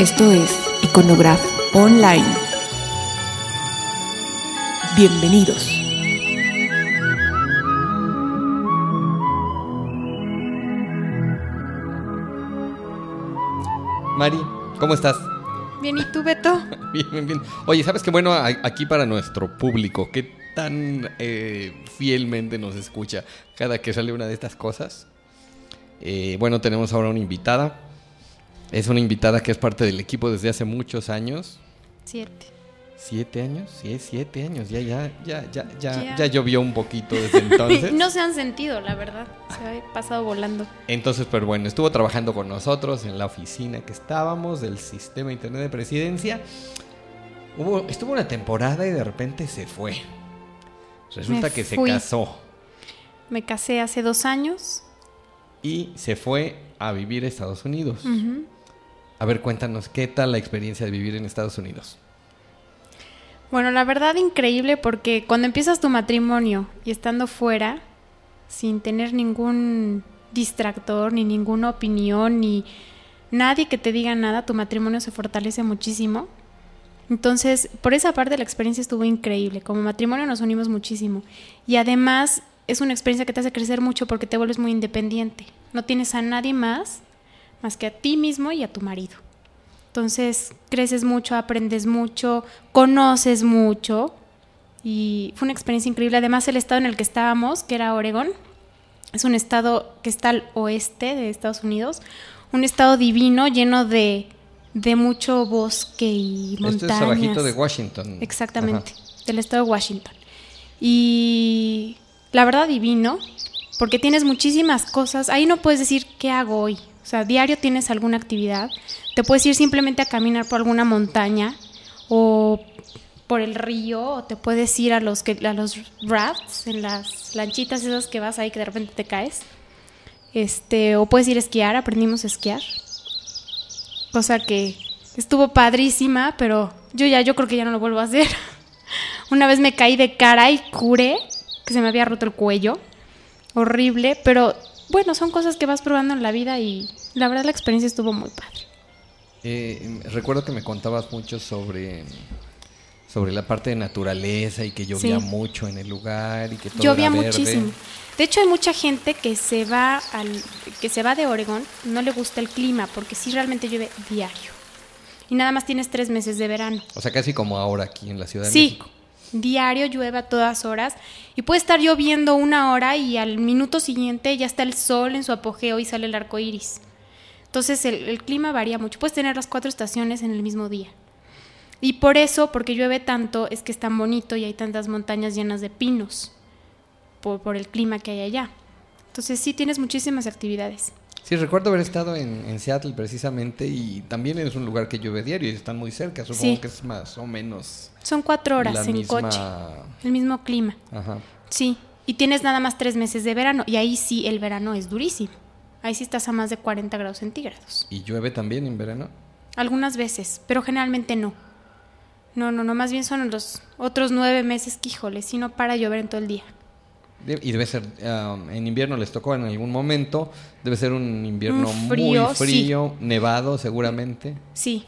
Esto es Iconograph Online. Bienvenidos. Mari, ¿cómo estás? Bien, ¿y tú, Beto? bien, bien, bien. Oye, ¿sabes qué bueno aquí para nuestro público? ¿Qué tan eh, fielmente nos escucha cada que sale una de estas cosas? Eh, bueno, tenemos ahora una invitada. Es una invitada que es parte del equipo desde hace muchos años. Siete. ¿Siete años? Sí, siete años. Ya, ya, ya, ya, ya, ya llovió un poquito desde entonces. no se han sentido, la verdad. Se ha pasado volando. Entonces, pero bueno, estuvo trabajando con nosotros en la oficina que estábamos del sistema internet de presidencia. Hubo, estuvo una temporada y de repente se fue. Resulta que se casó. Me casé hace dos años. Y se fue a vivir a Estados Unidos. A ver, cuéntanos, ¿qué tal la experiencia de vivir en Estados Unidos? Bueno, la verdad increíble porque cuando empiezas tu matrimonio y estando fuera, sin tener ningún distractor, ni ninguna opinión, ni nadie que te diga nada, tu matrimonio se fortalece muchísimo. Entonces, por esa parte la experiencia estuvo increíble. Como matrimonio nos unimos muchísimo. Y además es una experiencia que te hace crecer mucho porque te vuelves muy independiente. No tienes a nadie más más que a ti mismo y a tu marido. Entonces creces mucho, aprendes mucho, conoces mucho y fue una experiencia increíble. Además el estado en el que estábamos, que era Oregón, es un estado que está al oeste de Estados Unidos, un estado divino lleno de, de mucho bosque y montañas. Esto es abajito de Washington. Exactamente, del estado de Washington. Y la verdad divino, porque tienes muchísimas cosas. Ahí no puedes decir qué hago hoy. O sea, diario tienes alguna actividad te puedes ir simplemente a caminar por alguna montaña o por el río o te puedes ir a los a los rafts en las lanchitas esas que vas ahí que de repente te caes. Este o puedes ir a esquiar aprendimos a esquiar. Cosa que estuvo padrísima pero yo ya yo creo que ya no lo vuelvo a hacer. Una vez me caí de cara y curé que se me había roto el cuello. Horrible pero bueno son cosas que vas probando en la vida y la verdad la experiencia estuvo muy padre eh, recuerdo que me contabas mucho sobre, sobre la parte de naturaleza y que llovía mucho en el lugar y que todo llovía muchísimo. De hecho hay mucha gente que se va al que se va de Oregón, no le gusta el clima porque sí realmente llueve diario. Y nada más tienes tres meses de verano. O sea, casi como ahora aquí en la Ciudad de México. Sí, diario llueve a todas horas y puede estar lloviendo una hora y al minuto siguiente ya está el sol en su apogeo y sale el arco iris. Entonces el, clima varía mucho. Puedes tener las cuatro estaciones en el mismo día. Y por eso, porque llueve tanto, es que es tan bonito y hay tantas montañas llenas de pinos, por, el clima que hay allá. Entonces sí tienes muchísimas actividades. Sí, recuerdo haber estado en, Seattle precisamente y también es un lugar que llueve diario y están muy cerca, supongo que es más o menos. Son cuatro horas en coche, el mismo clima. Ajá. Sí, y tienes nada más tres meses de verano y ahí sí el verano es durísimo. Ahí sí estás a más de 40 grados centígrados. ¿Y llueve también en verano? Algunas veces, pero generalmente no. No, no, no, más bien son los otros nueve meses que, híjole, si no para llover en todo el día. Y debe ser, um, en invierno les tocó en algún momento, debe ser un invierno muy frío, nevado seguramente. Sí,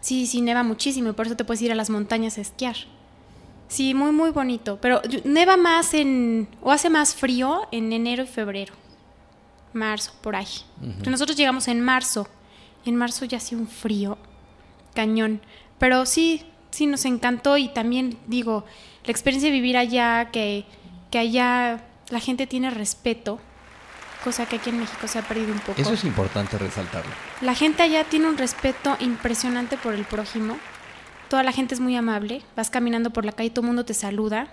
sí, sí, neva muchísimo y por eso te puedes ir a las montañas a esquiar. Sí, muy, muy bonito, pero neva más en, o hace más frío en enero y febrero marzo, por ahí. Nosotros llegamos en marzo y en marzo ya hacía un frío cañón. Pero sí, sí nos encantó y también digo, la experiencia de vivir allá, que, que allá la gente tiene respeto, cosa que aquí en México se ha perdido un poco. Eso es importante resaltarlo. La gente allá tiene un respeto impresionante por el prójimo. Toda la gente es muy amable. Vas caminando por la calle y todo el mundo te saluda.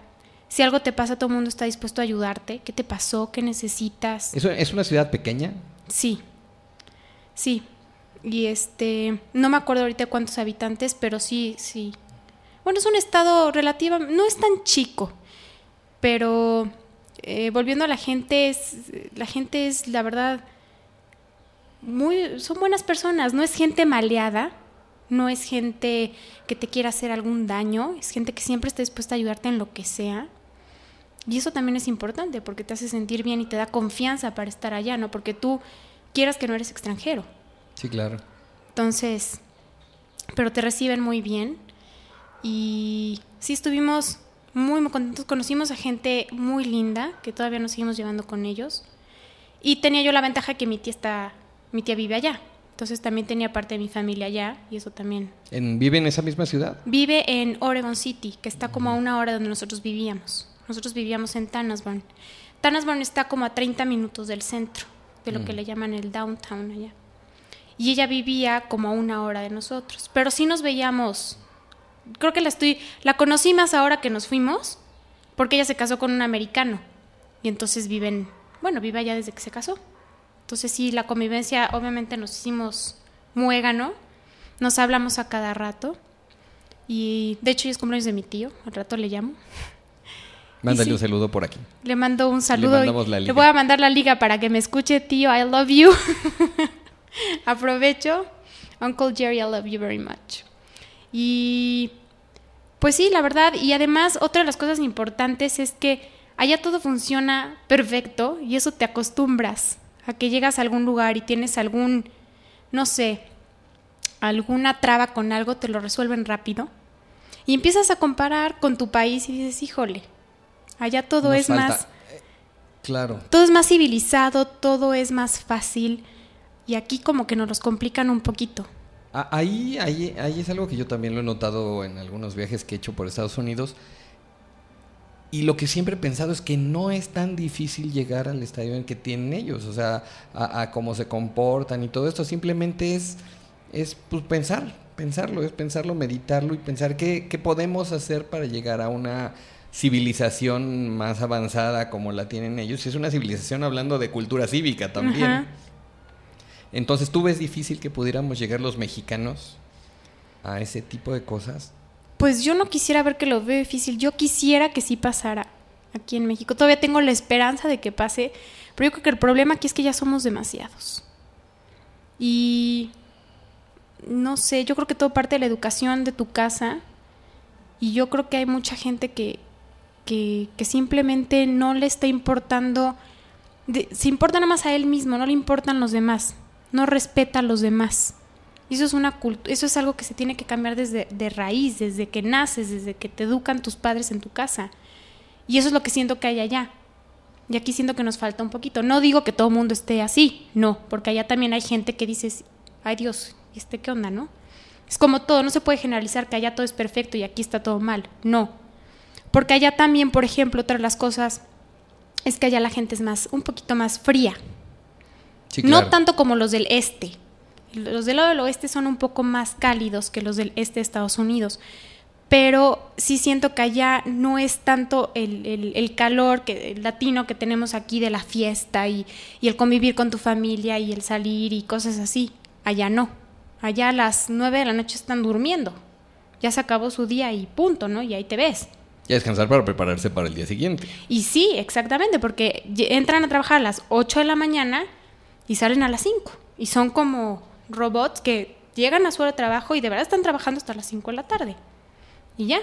Si algo te pasa, todo el mundo está dispuesto a ayudarte. ¿Qué te pasó? ¿Qué necesitas? ¿Es, es una ciudad pequeña? Sí, sí. Y este, no me acuerdo ahorita cuántos habitantes, pero sí, sí. Bueno, es un estado relativo, no es tan chico, pero eh, volviendo a la gente, es, la gente es, la verdad, muy, son buenas personas, no es gente maleada, no es gente que te quiera hacer algún daño, es gente que siempre está dispuesta a ayudarte en lo que sea. Y eso también es importante porque te hace sentir bien y te da confianza para estar allá, ¿no? Porque tú quieras que no eres extranjero. Sí, claro. Entonces, pero te reciben muy bien. Y sí estuvimos muy, muy contentos. Conocimos a gente muy linda, que todavía nos seguimos llevando con ellos. Y tenía yo la ventaja que mi tía está, mi tía vive allá. Entonces también tenía parte de mi familia allá y eso también. ¿En, ¿Vive en esa misma ciudad? Vive en Oregon City, que está como a una hora donde nosotros vivíamos. Nosotros vivíamos en Tanasburn. Tanasburn está como a 30 minutos del centro, de lo que le llaman el downtown allá. Y ella vivía como a una hora de nosotros. Pero sí nos veíamos. Creo que la estoy. La conocí más ahora que nos fuimos, porque ella se casó con un americano. Y entonces viven. Bueno, vive allá desde que se casó. Entonces sí, la convivencia, obviamente nos hicimos muégano. Nos hablamos a cada rato. Y de hecho, hoy es cumpleaños de mi tío. Al rato le llamo. Mándale sí. un saludo por aquí. Le mando un saludo. y mandamos la le liga. voy a mandar la liga para que me escuche, tío. I love you. Aprovecho. Uncle Jerry, I love you very much. Y pues sí, la verdad. Y además, otra de las cosas importantes es que allá todo funciona perfecto y eso te acostumbras a que llegas a algún lugar y tienes algún, no sé, alguna traba con algo, te lo resuelven rápido. Y empiezas a comparar con tu país y dices, híjole, allá todo Nos es falta- más eh, Claro. todo es más civilizado, todo es más fácil y aquí como que nos los complican un poquito. Ah, Ahí, ahí, ahí es algo que yo también lo he notado en algunos viajes que he hecho por Estados Unidos. Y lo que siempre he pensado es que no es tan difícil llegar al estadio en que tienen ellos, o sea, a, a cómo se comportan y todo esto. Simplemente es, es pues, pensar, pensarlo, es pensarlo, meditarlo y pensar qué, qué podemos hacer para llegar a una civilización más avanzada como la tienen ellos. Es una civilización hablando de cultura cívica también. Ajá. Entonces, ¿tú ves difícil que pudiéramos llegar los mexicanos a ese tipo de cosas? Pues yo no quisiera ver que lo veo difícil, yo quisiera que sí pasara aquí en México. Todavía tengo la esperanza de que pase, pero yo creo que el problema aquí es que ya somos demasiados. Y no sé, yo creo que todo parte de la educación de tu casa y yo creo que hay mucha gente que, que, simplemente no le está importando, se importa nada más a él mismo, no le importan los demás, no respeta a los demás. Eso es una eso es algo que se tiene que cambiar desde de raíz, desde que naces, desde que te educan tus padres en tu casa. Y eso es lo que siento que hay allá. Y aquí siento que nos falta un poquito. No digo que todo el mundo esté así, no, porque allá también hay gente que dice, ay Dios, ¿y este qué onda, no? Es como todo, no se puede generalizar que allá todo es perfecto y aquí está todo mal. No. Porque allá también, por ejemplo, otra de las cosas es que allá la gente es más, un poquito más fría. Sí, No tanto como los del este. Los del lado del oeste son un poco más cálidos que los del este de Estados Unidos. Pero sí siento que allá no es tanto el, el- el calor que, el latino que tenemos aquí de la fiesta y, y el convivir con tu familia y el salir y cosas así. Allá no. Allá a las nueve de la noche están durmiendo. Ya se acabó su día y punto, ¿no? Y ahí te ves. Y a descansar para prepararse para el día siguiente. Y sí, exactamente, porque entran a trabajar a las 8 de la mañana y salen a las 5. Y son como robots que llegan a su hora de trabajo y de verdad están trabajando hasta las 5 de la tarde. Y ya.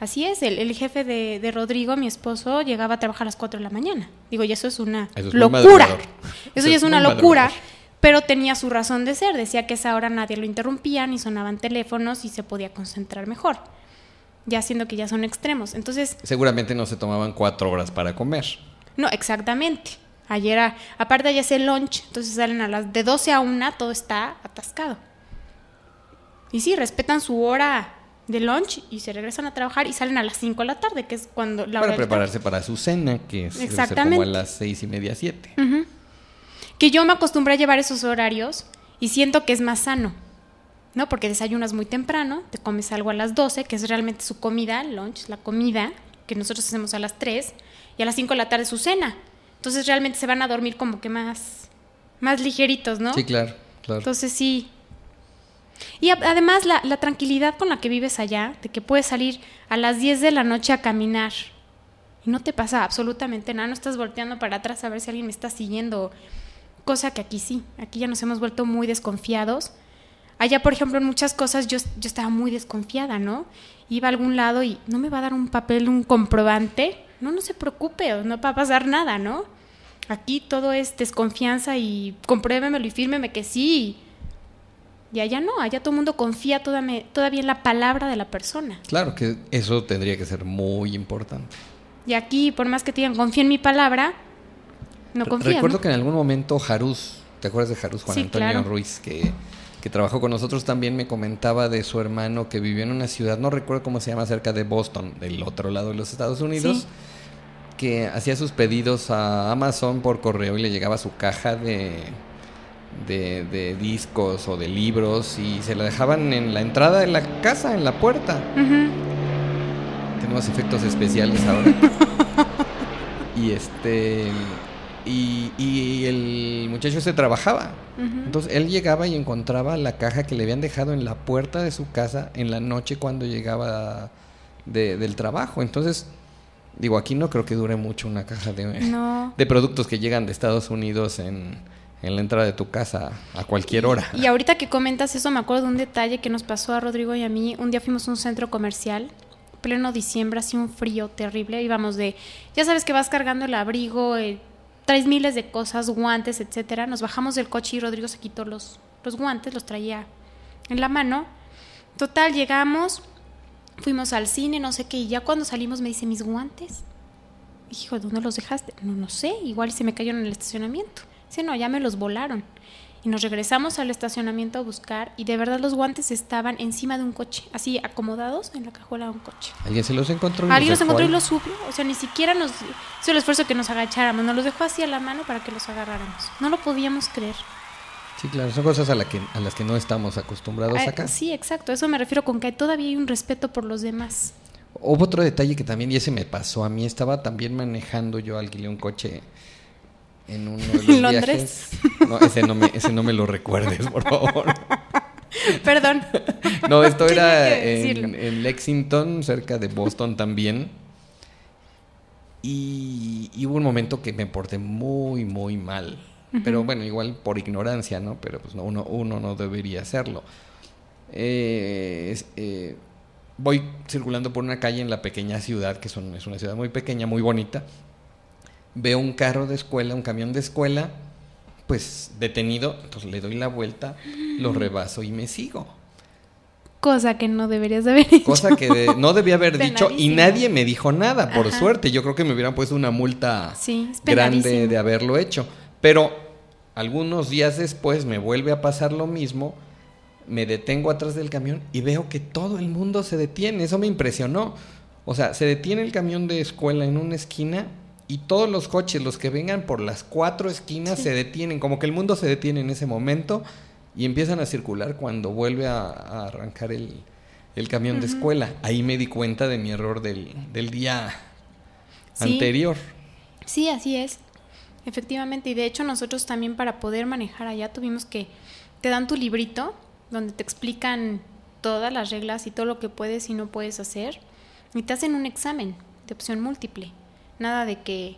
Así es, el, el jefe de, de Rodrigo, mi esposo, llegaba a trabajar a las 4 de la mañana. Digo, y eso es una Eso es muy locura. Eso, Eso ya es una locura, madrugador. pero tenía su razón de ser. Decía que a esa hora nadie lo interrumpía, ni sonaban teléfonos y se podía concentrar mejor. Ya siendo que ya son extremos. Entonces, Seguramente no se tomaban cuatro horas para comer. no, exactamente. Ayer, a- aparte ya es el lunch, entonces salen a las de 12 a 1, todo está atascado. Y sí, respetan su hora de lunch y se regresan a trabajar y salen a las 5 de la tarde, que es cuando la para prepararse para su cena, que es ser como Exactamente. a las seis y media, siete. Ujú. Que yo me acostumbré a llevar esos horarios y siento que es más sano, ¿no? Porque desayunas muy temprano, te comes algo a las 12, que es realmente su comida, lunch, la comida, que nosotros hacemos a las 3, y a las 5 de la tarde su cena. Entonces realmente se van a dormir como que más, más ligeritos, ¿no? Sí, claro, claro. Entonces sí. Y además la, la tranquilidad con la que vives allá, de que puedes salir a las 10 de la noche a caminar y no te pasa absolutamente nada, no estás volteando para atrás a ver si alguien me está siguiendo, cosa que aquí sí, aquí ya nos hemos vuelto muy desconfiados. Allá, por ejemplo, en muchas cosas yo, yo estaba muy desconfiada, ¿no? Iba a algún lado y no me va a dar un papel, un comprobante. No, no se preocupe, no va a pasar nada, ¿no? Aquí todo es desconfianza y compruébemelo y fírmeme que sí. Y allá no, allá todo el mundo confía toda- todavía en la palabra de la persona. Claro que eso tendría que ser muy importante. Y aquí, por más que te digan confía en mi palabra, no confían. Recuerdo ¿no? que en algún momento Jaruz, ¿te acuerdas de Jaruz Juan Sí, Antonio claro. Ruiz? Que, que trabajó con nosotros también me comentaba de su hermano que vivió en una ciudad, no recuerdo cómo se llama, cerca de Boston, del otro lado de los Estados Unidos, Sí. que hacía sus pedidos a Amazon por correo y le llegaba su caja de, de, de discos o de libros y se la dejaban en la entrada de la casa, en la puerta. Tenemos efectos especiales ahora. y este. Y, y el muchacho se trabajaba. Entonces él llegaba y encontraba la caja que le habían dejado en la puerta de su casa en la noche cuando llegaba de- del trabajo. Entonces, digo, aquí no creo que dure mucho una caja de, No. de productos que llegan de Estados Unidos en, en la entrada de tu casa a cualquier hora. Y ahorita que comentas eso, me acuerdo de un detalle que nos pasó a Rodrigo y a mí. Un día fuimos a un centro comercial, pleno diciembre, hacía un frío terrible. Íbamos de, ya sabes que vas cargando el abrigo, eh, traes miles de cosas, guantes, etcétera. Nos bajamos del coche y Rodrigo se quitó los, los guantes, los traía en la mano. Total, llegamos, fuimos al cine, no sé qué, y ya cuando salimos me dice, ¿mis guantes? Hijo, ¿dónde los dejaste? No, no sé, igual se me cayeron en el estacionamiento. Dice, no, ya me los volaron. Y nos regresamos al estacionamiento a buscar y de verdad los guantes estaban encima de un coche, así acomodados en la cajuela de un coche. Alguien se los encontró y Alguien los encontró y los subió, o sea, ni siquiera nos hizo el esfuerzo que nos agacháramos, nos los dejó así a la mano para que los agarráramos. No lo podíamos creer. Sí, claro, son cosas a, la que, a las que no estamos acostumbrados Ah, acá. sí, exacto, eso me refiero con que todavía hay un respeto por los demás. Hubo otro detalle que también, y ese me pasó a mí, estaba también manejando, yo alquilé un coche en uno de los ¿En Londres? viajes. No, ese no, me, ese no me lo recuerdes, por favor. Perdón. No, esto era en, en Lexington, cerca de Boston también. Y, y hubo un momento que me porté muy, muy mal. Pero bueno, igual por ignorancia, ¿no? Pero pues no, uno, uno no debería hacerlo. Eh, es- eh, voy circulando por una calle en la pequeña ciudad, que son, es una ciudad muy pequeña, muy bonita. Veo un carro de escuela, un camión de escuela, pues detenido. Entonces le doy la vuelta, lo rebaso y me sigo. Cosa que no deberías de haber hecho. Cosa que de- no debía haber dicho y nadie me dijo nada, por Ajá. suerte. Yo creo que me hubieran puesto una multa Sí, grande de haberlo hecho. Pero algunos días después me vuelve a pasar lo mismo. Me detengo atrás del camión y veo que todo el mundo se detiene. Eso me impresionó. O sea, se detiene el camión de escuela en una esquina y todos los coches, los que vengan por las cuatro esquinas, se detienen. Como que el mundo se detiene en ese momento y empiezan a circular cuando vuelve a, a arrancar el, el camión de escuela. Ahí me di cuenta de mi error del, del día Sí. anterior. Sí, así es. Efectivamente, y de hecho nosotros también para poder manejar allá tuvimos que, te dan tu librito donde te explican todas las reglas y todo lo que puedes y no puedes hacer, y te hacen un examen de opción múltiple. Nada de que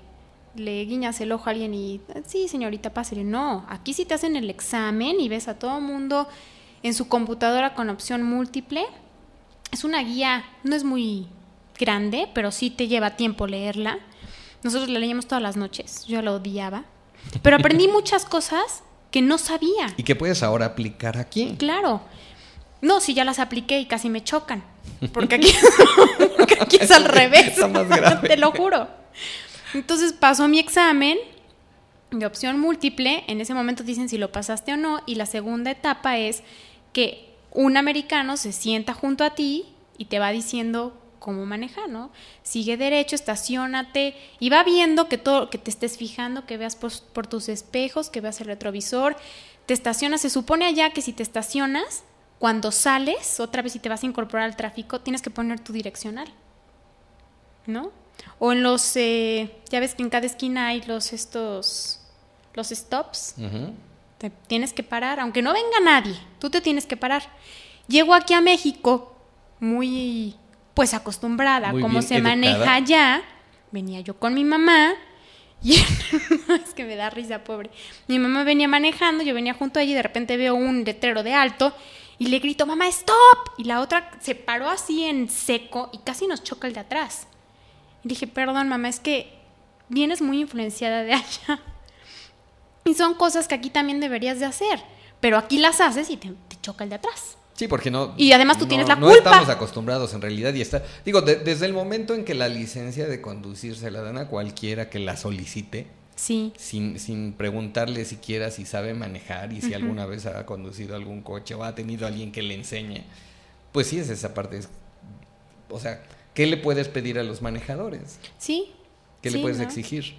le guiñas el ojo a alguien y, sí, señorita, pásele. No, aquí sí te hacen el examen y ves a todo mundo en su computadora con opción múltiple. Es una guía, no es muy grande, pero sí te lleva tiempo leerla. Nosotros la leíamos todas las noches, yo la odiaba. Pero aprendí muchas cosas que no sabía. ¿Y qué puedes ahora aplicar aquí? Claro. No, si ya las apliqué y casi me chocan. Porque aquí, porque aquí es al revés. Está más grave. Te lo juro. Entonces pasó mi examen de opción múltiple. En ese momento dicen si lo pasaste o no. Y la segunda etapa es que un americano se sienta junto a ti y te va diciendo cómo manejar, ¿no? Sigue derecho, estacionate y va viendo que todo, que te estés fijando, que veas por, tus espejos, que veas el retrovisor, te estacionas, se supone allá que si te estacionas, cuando sales, otra vez si te vas a incorporar al tráfico, tienes que poner tu direccional, ¿no? O en los, eh, ya ves que en cada esquina hay los estos, los stops, te tienes que parar, aunque no venga nadie, tú te tienes que parar. Llego aquí a México muy pues acostumbrada, Muy como se educada. maneja allá. Venía yo con mi mamá y es que me da risa, pobre. Mi mamá venía manejando, yo venía junto a ella y de repente veo un letrero de alto y le grito, "Mamá, stop!" Y la otra se paró así en seco y casi nos choca el de atrás. Y dije, "Perdón, mamá, es que vienes muy influenciada de allá." Y son cosas que aquí también deberías de hacer. Pero aquí las haces y te, te choca el de atrás. Sí, porque no. Y además tú no- tienes la no culpa. estamos acostumbrados en realidad y está. Digo, de- desde el momento en que la licencia de conducir se la dan a cualquiera que la solicite, Sí. sin, sin preguntarle siquiera si sabe manejar y si alguna vez ha conducido algún coche o ha tenido alguien que le enseñe, pues sí es esa parte. es- o sea, ¿qué le puedes pedir a los manejadores? Sí. ¿Qué le puedes ¿no? exigir?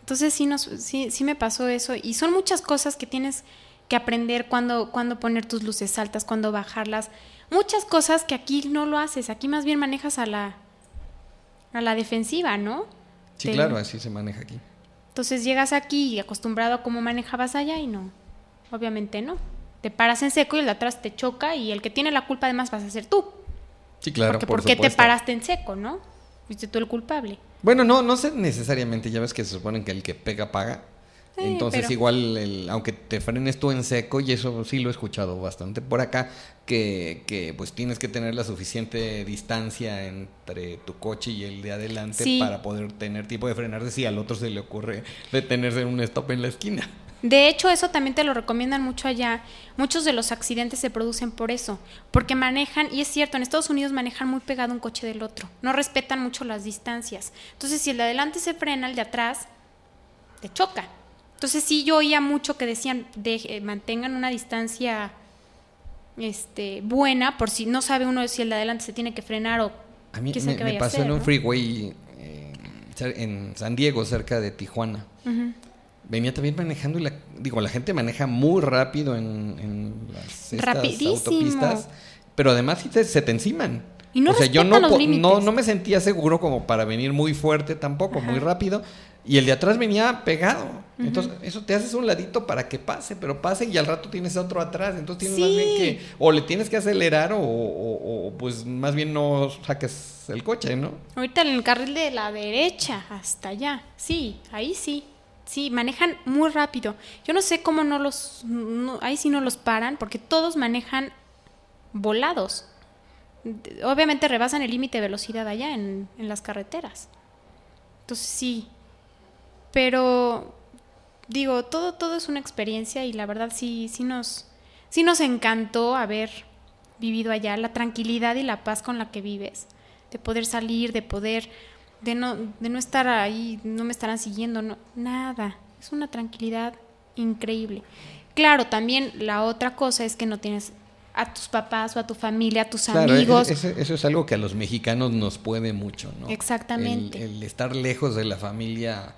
Entonces sí, nos, sí, sí me pasó eso. Y son muchas cosas que tienes que aprender cuando, cuando poner tus luces altas, cuando bajarlas. Muchas cosas que aquí no lo haces. Aquí más bien manejas a la, a la defensiva, ¿no? Sí, Te- claro, así se maneja aquí. Entonces llegas aquí acostumbrado a cómo manejabas allá y no. Obviamente no. Te paras en seco y el de atrás te choca y el que tiene la culpa además vas a ser tú. Sí, claro, Porque por ¿por qué te paraste en seco, no? Fuiste tú el culpable. Bueno, no, no sé necesariamente, ya ves que se supone que el que pega paga. Sí, Entonces pero- igual, el- aunque te frenes tú en seco, y eso sí lo he escuchado bastante por acá, que, que pues tienes que tener la suficiente distancia entre tu coche y el de adelante Sí. para poder tener tiempo de frenarse si al otro se le ocurre detenerse en un stop en la esquina. De hecho, eso también te lo recomiendan mucho allá. Muchos de los accidentes se producen por eso, porque manejan, y es cierto, en Estados Unidos manejan muy pegado un coche del otro, no respetan mucho las distancias. Entonces, si el de adelante se frena, el de atrás te choca. Entonces, sí, yo oía mucho que decían, de, mantengan una distancia este, buena, por si no sabe uno si el de adelante se tiene que frenar o A mí me, qué me pasó hacer, en un ¿no? freeway eh, en San Diego, cerca de Tijuana. Venía también manejando y la, digo, la gente maneja muy rápido en, en las estas autopistas, pero además sí te- se te enciman. Y no o sea, yo no, no, no me sentía seguro como para venir muy fuerte tampoco, muy rápido. Y el de atrás venía pegado. Entonces, eso te haces un ladito para que pase, pero pase y al rato tienes otro atrás. Entonces tienes más bien que, o le tienes que acelerar o, o- o, pues más bien no saques el coche, ¿no? Ahorita en el carril de la derecha, hasta allá. Sí, ahí sí. Sí, manejan muy rápido. Yo no sé cómo no los... ahí sí no los paran, porque todos manejan volados. Obviamente rebasan el límite de velocidad allá en, en las carreteras. Entonces sí. Pero digo, todo, todo es una experiencia y la verdad sí, sí nos, sí nos encantó haber vivido allá, la tranquilidad y la paz con la que vives, de poder salir, de poder, de no, de no estar ahí, no me estarán siguiendo, no, nada. Es una tranquilidad increíble. Claro, también la otra cosa es que no tienes a tus papás o a tu familia, a tus Claro, amigos. e- ese- eso es algo que a los mexicanos nos puede mucho, ¿no? Exactamente. El, el estar lejos de la familia,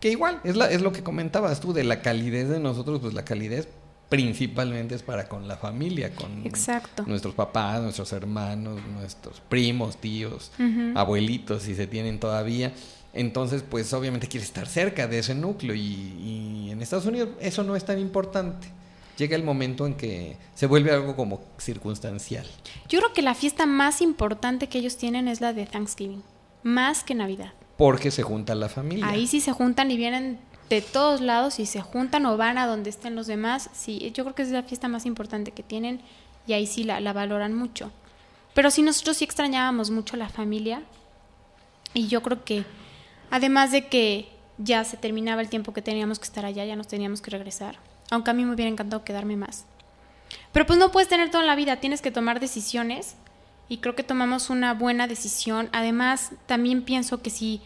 que igual, es, la, es lo que comentabas tú, de la calidez de nosotros, pues la calidez principalmente es para con la familia, con Exacto. nuestros papás, nuestros hermanos, nuestros primos, tíos, abuelitos, si se tienen todavía. Entonces, pues obviamente quieres estar cerca de ese núcleo y, y en Estados Unidos eso no es tan importante. Llega el momento en que se vuelve algo como circunstancial. Yo creo que la fiesta más importante que ellos tienen es la de Thanksgiving, más que Navidad. Porque se junta la familia. Ahí sí se juntan y vienen de todos lados y se juntan o van a donde estén los demás. Sí, yo creo que es la fiesta más importante que tienen y ahí sí la, la valoran mucho. Pero sí nosotros sí extrañábamos mucho la familia y yo creo que además de que ya se terminaba el tiempo que teníamos que estar allá, ya nos teníamos que regresar. Aunque a mí me hubiera encantado quedarme más. Pero pues no puedes tener todo en la vida, tienes que tomar decisiones y creo que tomamos una buena decisión. Además, también pienso que si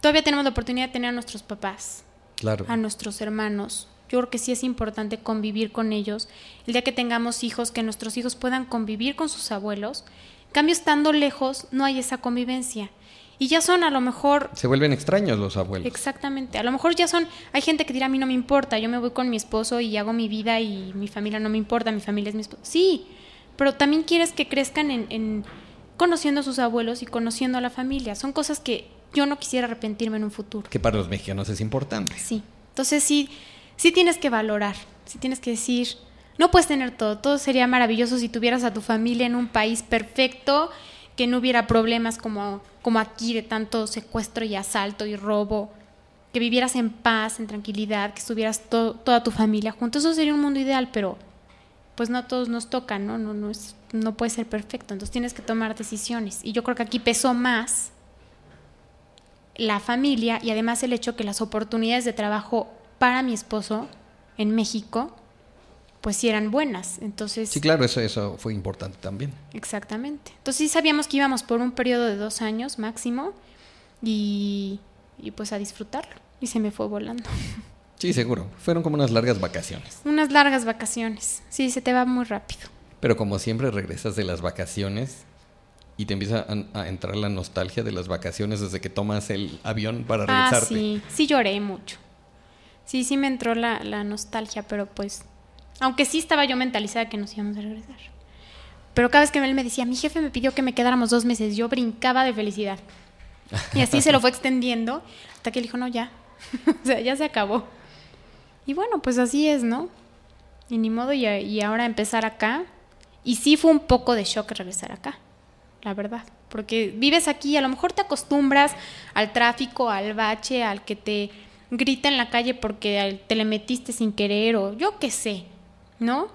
todavía tenemos la oportunidad de tener a nuestros papás, Claro. a nuestros hermanos, yo creo que sí es importante convivir con ellos. El día que tengamos hijos, que nuestros hijos puedan convivir con sus abuelos. En cambio, estando lejos, no hay esa convivencia. Y ya son a lo mejor Se vuelven extraños los abuelos. Exactamente. A lo mejor ya son, hay gente que dirá a mí no me importa, yo me voy con mi esposo y hago mi vida y mi familia no me importa, mi familia es mi esposo. Sí, pero también quieres que crezcan en, en conociendo a sus abuelos y conociendo a la familia. Son cosas que yo no quisiera arrepentirme en un futuro. Que para los mexicanos es importante. Sí. Entonces sí, sí tienes que valorar, sí tienes que decir, no puedes tener todo, todo sería maravilloso si tuvieras a tu familia en un país perfecto, que no hubiera problemas como, como aquí de tanto secuestro y asalto y robo, que vivieras en paz, en tranquilidad, que estuvieras to- toda tu familia juntos, eso sería un mundo ideal, pero pues no a todos nos toca, ¿no? No, no, es, no puede ser perfecto, entonces tienes que tomar decisiones. Y yo creo que aquí pesó más la familia y además el hecho que las oportunidades de trabajo para mi esposo en México pues sí eran buenas. Entonces, Sí, claro, eso, eso fue importante también. exactamente. Entonces sí sabíamos que íbamos por un periodo de dos años máximo y, y pues a disfrutarlo. Y se me fue volando. Sí, seguro. Fueron como unas largas vacaciones. Unas largas vacaciones. Sí, se te va muy rápido. Pero como siempre regresas de las vacaciones y te empieza a, a entrar la nostalgia de las vacaciones desde que tomas el avión para Ah, regresarte. sí, sí lloré mucho. Sí, sí me entró la, la nostalgia, pero pues, aunque sí estaba yo mentalizada que nos íbamos a regresar. Pero cada vez que él me decía, mi jefe me pidió que me quedáramos dos meses, yo brincaba de felicidad. Y así se lo fue extendiendo hasta que él dijo, no, ya. o sea, ya se acabó. Y bueno, pues así es, ¿no? Y ni modo, y, y ahora empezar acá. Y sí fue un poco de shock regresar acá, la verdad. Porque vives aquí, a lo mejor te acostumbras al tráfico, al bache, al que te grita en la calle porque te le metiste sin querer o yo qué sé, ¿no?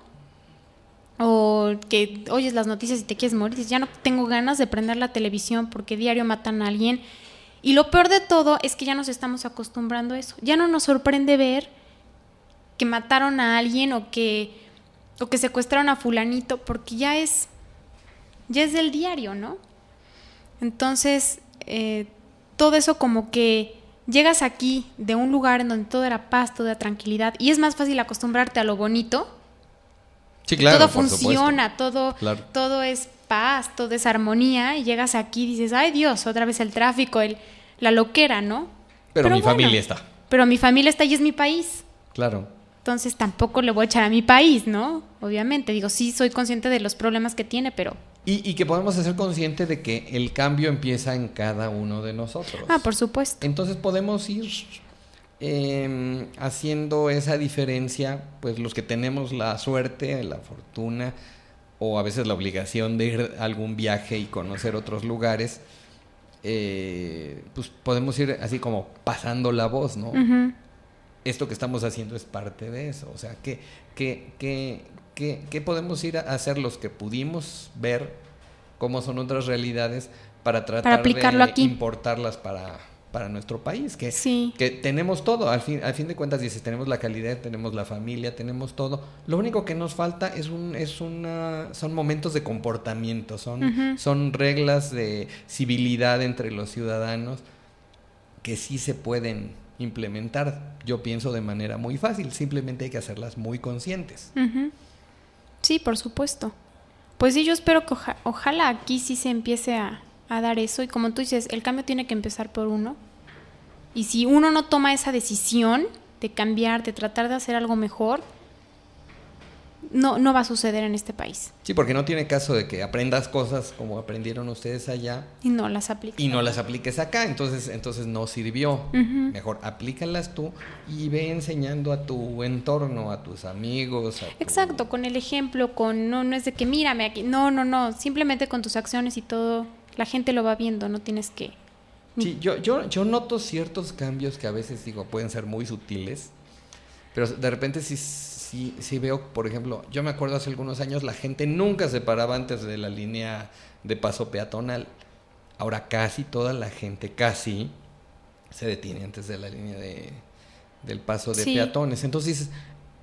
O que oyes las noticias y te quieres morir, ya no tengo ganas de prender la televisión porque diario matan a alguien. Y lo peor de todo es que ya nos estamos acostumbrando a eso. Ya no nos sorprende ver que mataron a alguien o que, o que secuestraron a fulanito porque ya es, ya es del diario, ¿no? Entonces, eh, todo eso como que llegas aquí de un lugar en donde todo era paz, todo era tranquilidad y es más fácil acostumbrarte a lo bonito. Sí, claro. todo funciona, supuesto. todo, Claro. todo es paz, todo es armonía y llegas aquí y dices, ay Dios, otra vez el tráfico, el, la loquera, ¿no? Pero, mi bueno, familia está. Pero mi familia está y es mi país. Claro. Entonces tampoco le voy a echar a mi país, ¿no? Obviamente, digo, sí soy consciente de los problemas que tiene, pero... Y, y que podemos ser conscientes de que el cambio empieza en cada uno de nosotros. Ah, por supuesto. Entonces podemos ir eh, haciendo esa diferencia, pues los que tenemos la suerte, la fortuna o a veces la obligación de ir a algún viaje y conocer otros lugares, eh, pues podemos ir así como pasando la voz, ¿no? Esto que estamos haciendo es parte de eso. O sea, ¿qué, qué, qué, qué, qué podemos ir a hacer los que pudimos ver cómo son otras realidades para tratar aplicarlo de aquí. importarlas para, para nuestro país? Que, Sí. que tenemos todo. Al fin, al fin de cuentas, dices, tenemos la calidad, tenemos la familia, tenemos todo. Lo único que nos falta es un, es una, son momentos de comportamiento, son, son reglas de civilidad entre los ciudadanos que sí se pueden implementar, yo pienso de manera muy fácil, simplemente hay que hacerlas muy conscientes. Ujú. Sí, por supuesto. Pues sí, yo espero que oja- ojalá aquí sí se empiece a, a dar eso. Y como tú dices, el cambio tiene que empezar por uno. Y si uno no toma esa decisión de cambiar, de tratar de hacer algo mejor, no, no va a suceder en este país. Sí, porque no tiene caso de que aprendas cosas como aprendieron ustedes allá Y no las aplica. y no las apliques acá, entonces, entonces no sirvió. Mejor aplícalas tú y ve enseñando a tu entorno, a tus amigos. a tu- Exacto, con el ejemplo, con no, no es de que mírame aquí, no, no, no, simplemente con tus acciones y todo, la gente lo va viendo, no tienes que... Sí, yo, yo, yo noto ciertos cambios que a veces digo pueden ser muy sutiles, pero de repente sí, sí, sí veo, por ejemplo, yo me acuerdo hace algunos años la gente nunca se paraba antes de la línea de paso peatonal. Ahora casi toda la gente, casi, se detiene antes de la línea de, del paso de Sí. peatones. Entonces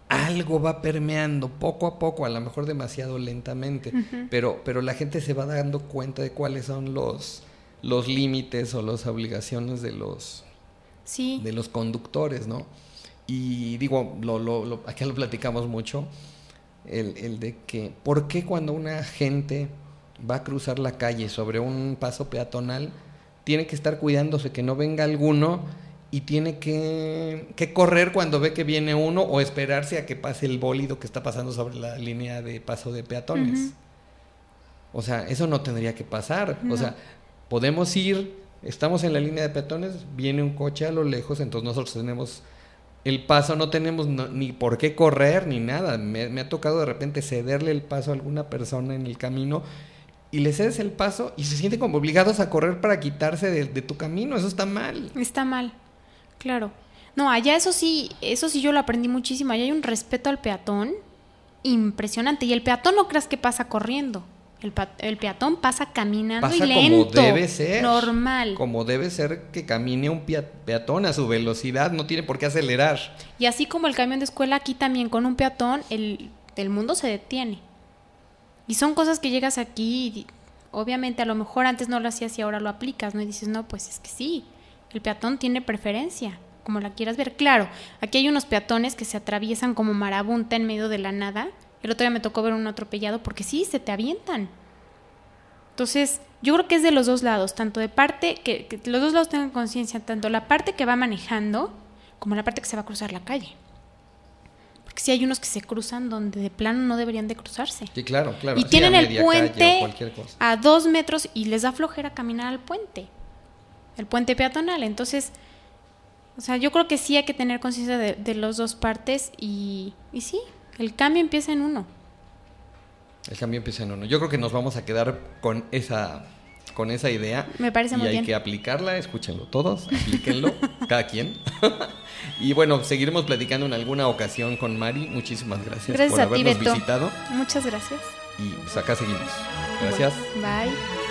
algo va permeando poco a poco, a lo mejor demasiado lentamente, pero, pero la gente se va dando cuenta de cuáles son los, los límites o las obligaciones de los, Sí, de los conductores, ¿no? Y digo, lo, lo, lo- aquí lo platicamos mucho, el, el de que, ¿por qué cuando una gente va a cruzar la calle sobre un paso peatonal, tiene que estar cuidándose que no venga alguno y tiene que, que correr cuando ve que viene uno o esperarse a que pase el bólido que está pasando sobre la línea de paso de peatones? O sea, eso no tendría que pasar. No. O sea, podemos ir, estamos en la línea de peatones, viene un coche a lo lejos, entonces nosotros tenemos el paso, no tenemos ni por qué correr ni nada. Me, me ha tocado de repente cederle el paso a alguna persona en el camino y le cedes el paso y se sienten como obligados a correr para quitarse de, de tu camino. Eso está mal. está mal, claro. No, allá eso sí, eso sí yo lo aprendí muchísimo, allá hay un respeto al peatón impresionante y el peatón no creas que pasa corriendo. El, el peatón pasa caminando Pasa y lento. como debe ser. Normal. Como debe ser que camine un pea- peatón a su velocidad, no tiene por qué acelerar. Y así como el camión de escuela, aquí también con un peatón, el del mundo se detiene. Y son cosas que llegas aquí y obviamente a lo mejor antes no lo hacías y ahora lo aplicas, ¿no? Y dices, no, pues es que sí, el peatón tiene preferencia, como la quieras ver. Claro, aquí hay unos peatones que se atraviesan como marabunta en medio de la nada. El otro día me tocó ver un atropellado porque sí, se te avientan. Entonces, yo creo que es de los dos lados, tanto de parte, que, que los dos lados tengan conciencia, tanto la parte que va manejando como la parte que se va a cruzar la calle. Porque si hay unos que se cruzan donde de plano no deberían de cruzarse. Sí, claro, claro. Y Sí, tienen el puente a dos metros y les da flojera caminar al puente. El puente peatonal. Entonces, o sea, yo creo que sí hay que tener conciencia de, de las dos partes y, y sí, el cambio empieza en uno. El cambio empieza en uno. Yo creo que nos vamos a quedar con esa con esa idea. Me parece y muy hay bien. que aplicarla, escúchenlo todos, aplíquenlo, cada quien. y bueno, seguiremos platicando en alguna ocasión con Mari. Muchísimas gracias, Gracias por a ti, habernos Beto. visitado. Muchas gracias. Y pues acá seguimos. Gracias. Bye.